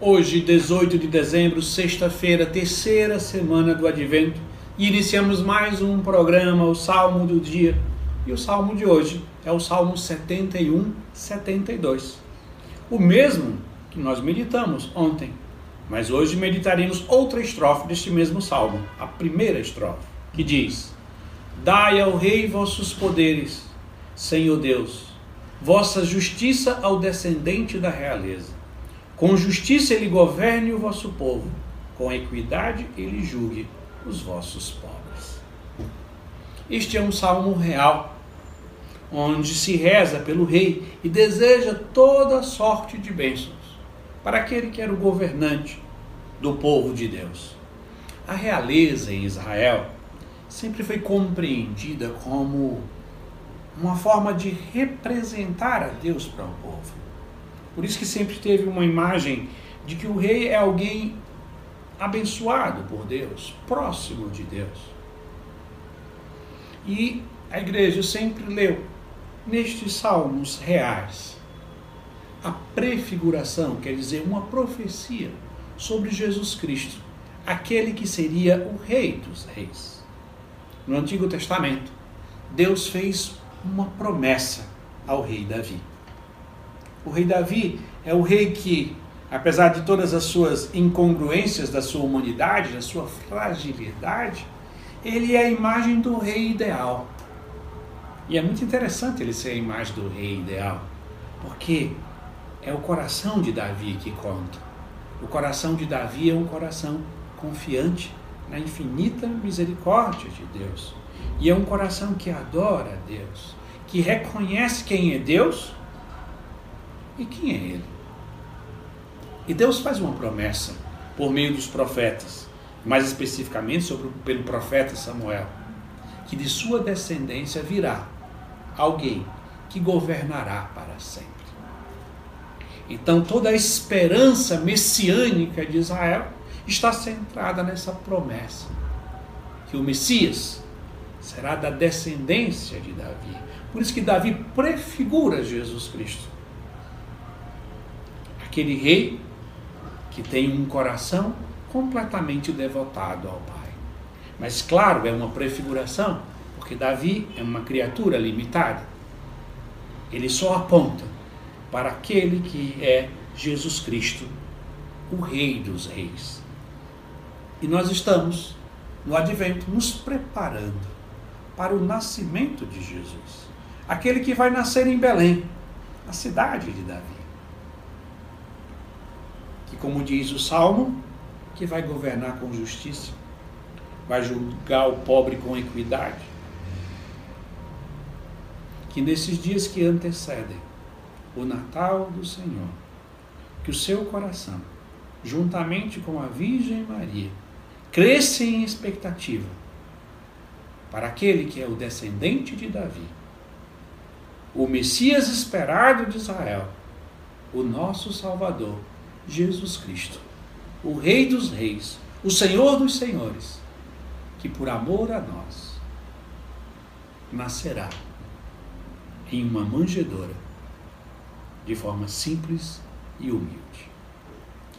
Hoje, 18 de dezembro, sexta-feira, terceira semana do Advento, e iniciamos mais um programa, o Salmo do Dia. E o salmo de hoje é o Salmo 71, 72. O mesmo que nós meditamos ontem. Mas hoje meditaremos outra estrofe deste mesmo salmo, a primeira estrofe, que diz: Dai ao rei vossos poderes, Senhor Deus, vossa justiça ao descendente da realeza. Com justiça ele governe o vosso povo, com equidade ele julgue os vossos pobres. Este é um salmo real, onde se reza pelo rei e deseja toda sorte de bênçãos para aquele que era o governante do povo de Deus. A realeza em Israel sempre foi compreendida como uma forma de representar a Deus para o povo. Por isso que sempre teve uma imagem de que o rei é alguém abençoado por Deus, próximo de Deus. E a igreja sempre leu nestes salmos reais a prefiguração, quer dizer, uma profecia sobre Jesus Cristo, aquele que seria o rei dos reis. No Antigo Testamento, Deus fez uma promessa ao rei Davi. O rei Davi é o rei que, apesar de todas as suas incongruências da sua humanidade, da sua fragilidade, ele é a imagem do rei ideal. E é muito interessante ele ser a imagem do rei ideal, porque é o coração de Davi que conta. O coração de Davi é um coração confiante na infinita misericórdia de Deus. E é um coração que adora a Deus, que reconhece quem é Deus e quem é Ele. E Deus faz uma promessa por meio dos profetas, mais especificamente sobre, pelo profeta Samuel, que de sua descendência virá alguém que governará para sempre. Então toda a esperança messiânica de Israel está centrada nessa promessa que o Messias será da descendência de Davi. Por isso que Davi prefigura Jesus Cristo. Aquele rei que tem um coração completamente devotado ao Pai. Mas claro, é uma prefiguração, porque Davi é uma criatura limitada. Ele só aponta para aquele que é Jesus Cristo, o Rei dos Reis. E nós estamos, no advento, nos preparando para o nascimento de Jesus. Aquele que vai nascer em Belém, a cidade de Davi. Que, como diz o Salmo, que vai governar com justiça, vai julgar o pobre com equidade. Que nesses dias que antecedem o Natal do Senhor, que o seu coração, juntamente com a Virgem Maria, cresça em expectativa para aquele que é o descendente de Davi, o Messias esperado de Israel, o nosso Salvador, Jesus Cristo, o Rei dos Reis, o Senhor dos Senhores, que por amor a nós nascerá em uma manjedoura de forma simples e humilde.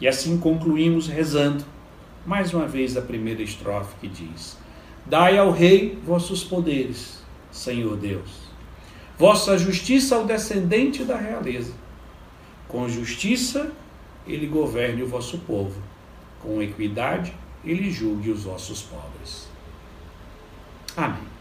E assim concluímos rezando mais uma vez a primeira estrofe que diz: Dai ao rei vossos poderes, Senhor Deus, vossa justiça ao descendente da realeza. Com justiça ele governe o vosso povo, com equidade ele julgue os vossos pobres. Amém.